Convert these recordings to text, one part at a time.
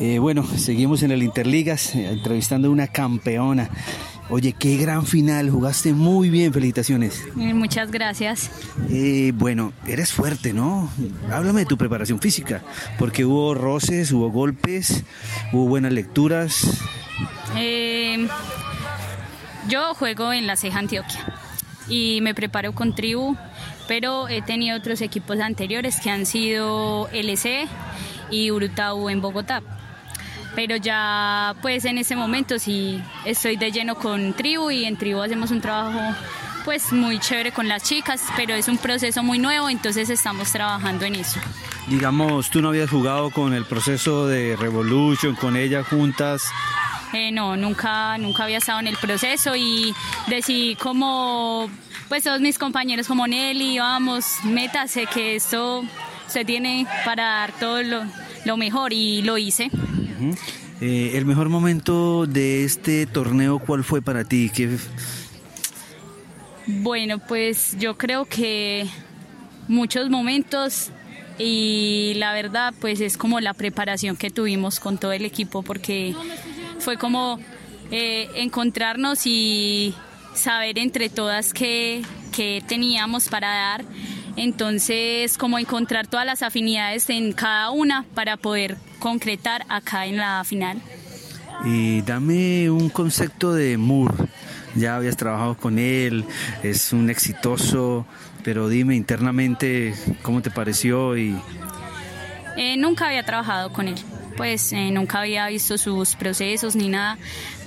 Eh, bueno, seguimos en el Interligas, eh, entrevistando a una campeona. Oye, qué gran final, jugaste muy bien, felicitaciones. Eh, Muchas gracias. Eh, bueno, eres fuerte, ¿no? Háblame de tu preparación física, porque hubo roces, hubo golpes, hubo buenas lecturas. Yo juego en la Ceja Antioquia y me preparo con Tribu, pero he tenido otros equipos anteriores que han sido LC y Urutau en Bogotá. Pero ya pues en ese momento sí estoy de lleno con Tribu y en Tribu hacemos un trabajo pues muy chévere con las chicas, pero es un proceso muy nuevo, entonces estamos trabajando en eso. Digamos, tú no habías jugado con el proceso de Revolution, con ella juntas. Eh, no, nunca, nunca había estado en el proceso y decidí como, pues todos mis compañeros como Nelly, vamos, métase que esto se tiene para dar todo lo, lo mejor y lo hice. Eh, el mejor momento de este torneo, ¿cuál fue para ti? ¿Qué, Bueno, pues yo creo que muchos momentos y la verdad pues es como la preparación que tuvimos con todo el equipo porque fue como eh, encontrarnos y saber entre todas qué, qué teníamos para dar. Entonces, como encontrar todas las afinidades en cada una para poder concretar acá en la final. Y dame un concepto de Moore. Ya habías trabajado con él, es un exitoso, pero dime internamente cómo te pareció y Eh, nunca había trabajado con él, pues eh, nunca había visto sus procesos ni nada,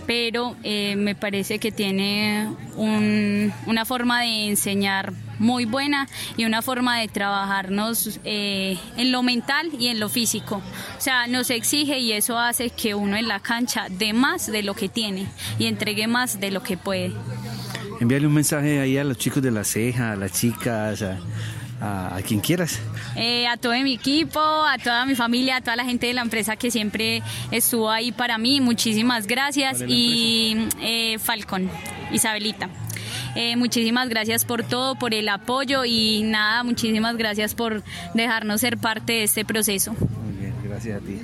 pero eh, me parece que tiene un- una forma de enseñar muy buena y una forma de trabajarnos eh, en lo mental y en lo físico. O sea, nos exige y eso hace que uno en la cancha dé más de lo que tiene y entregue más de lo que puede. envíale un mensaje ahí a los chicos de la ceja, a las chicas, a, a- a quien quieras. Eh, a todo mi equipo, a toda mi familia, a toda la gente de la empresa que siempre estuvo ahí para mí, muchísimas gracias. ¿Cuál es la Y eh, Falcon, Isabelita. Eh, muchísimas gracias por todo, por el apoyo y nada, muchísimas gracias por dejarnos ser parte de este proceso. Muy bien, gracias a ti.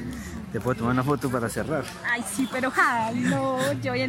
¿Te puedo tomar una foto para cerrar? Ay, sí, pero ja, no, yo